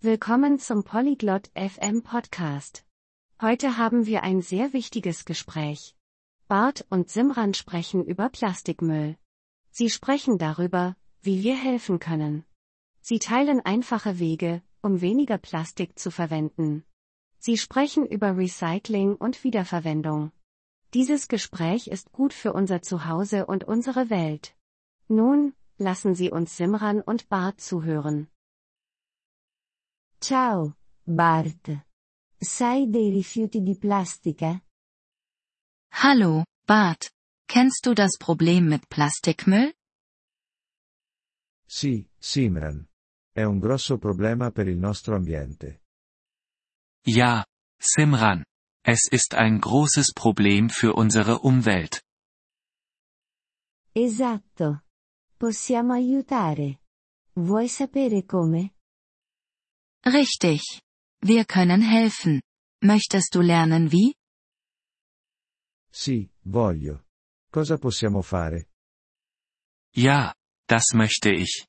Willkommen zum Polyglot FM Podcast. Heute haben wir ein sehr wichtiges Gespräch. Bart und Simran sprechen über Plastikmüll. Sie sprechen darüber, wie wir helfen können. Sie teilen einfache Wege, um weniger Plastik zu verwenden. Sie sprechen über Recycling und Wiederverwendung. Dieses Gespräch ist gut für unser Zuhause und unsere Welt. Nun, lassen Sie uns Simran und Bart zuhören. Ciao, Bart. Sai dei rifiuti di plastica? Hallo, Bart. Kennst du das Problem mit Plastikmüll? Sì, Simran. È un grosso problema per il nostro ambiente. Ja, Simran. Es ist ein großes Problem für unsere Umwelt. Esatto. Possiamo aiutare. Vuoi sapere come? Richtig. Wir können helfen. Möchtest du lernen wie? Sì, voglio. Cosa possiamo fare? Ja, das möchte ich.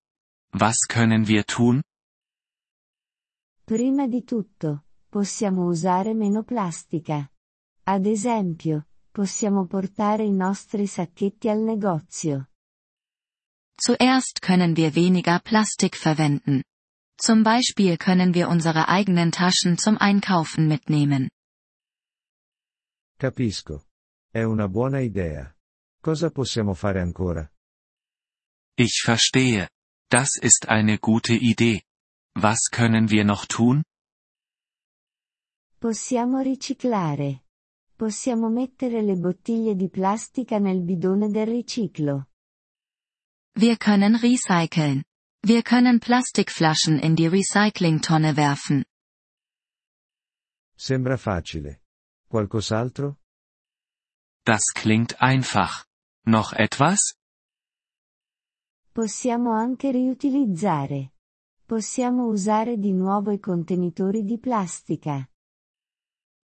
Was können wir tun? Prima di tutto, possiamo usare meno plastica. Ad esempio, possiamo portare i nostri sacchetti al negozio. Zuerst können wir weniger Plastik verwenden. Zum Beispiel können wir unsere eigenen Taschen zum Einkaufen mitnehmen. Capisco. È una buona idea. Cosa possiamo fare ancora? Ich verstehe. Das ist eine gute Idee. Was können wir noch tun? Possiamo riciclare. Possiamo mettere le bottiglie di plastica nel bidone del riciclo. Wir können recyceln. Wir können Plastikflaschen in die Recyclingtonne werfen. Sembra facile. Qualcos'altro? Das klingt einfach. Noch etwas? Possiamo anche riutilizzare. Possiamo usare di nuovo i contenitori di plastica.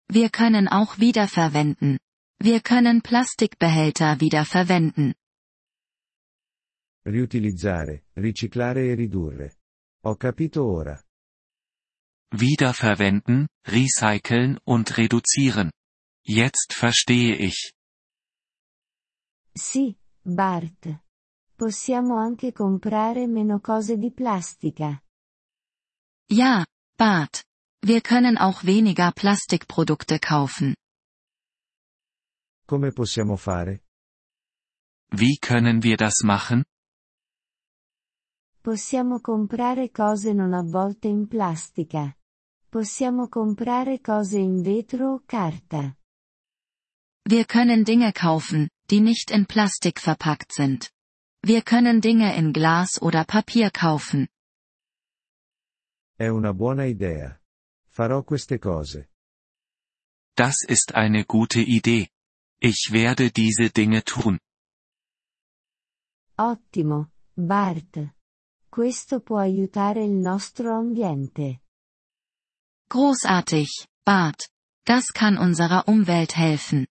Wir können auch wiederverwenden. Wir können Plastikbehälter wiederverwenden. Riutilizzare, riciclare e ridurre. Ho capito ora. Wiederverwenden, recyceln und reduzieren. Jetzt verstehe ich. Sì, Bart. Possiamo anche comprare meno cose di plastica. Ja, Bart. Wir können auch weniger Plastikprodukte kaufen. Come possiamo fare? Wie können wir das machen? Possiamo comprare cose non avvolte in plastica. Possiamo comprare cose in vetro o carta. Wir können Dinge kaufen, die nicht in Plastik verpackt sind. Wir können Dinge in Glas oder Papier kaufen. È una buona idea. Farò queste cose. Das ist eine gute Idee. Ich werde diese Dinge tun. Ottimo, Bart. Questo può aiutare il nostro ambiente. Großartig, Bart. Das kann unserer Umwelt helfen.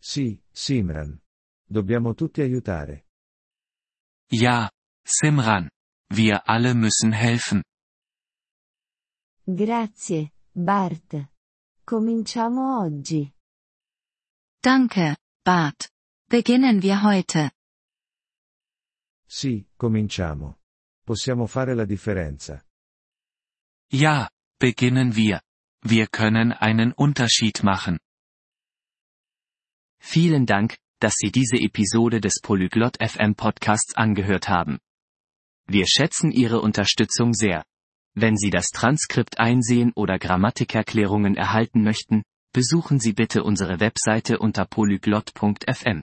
Sì, Simran. Dobbiamo tutti aiutare. Ja, Simran. Wir alle müssen helfen. Grazie, Bart. Cominciamo oggi. Danke, Bart. Beginnen wir heute. Sì, cominciamo. Possiamo fare la differenza. Ja, beginnen wir. Wir können einen Unterschied machen. Vielen Dank, dass Sie diese Episode des Polyglot FM Podcasts angehört haben. Wir schätzen Ihre Unterstützung sehr. Wenn Sie das Transkript einsehen oder Grammatikerklärungen erhalten möchten, besuchen Sie bitte unsere Webseite unter polyglot.fm.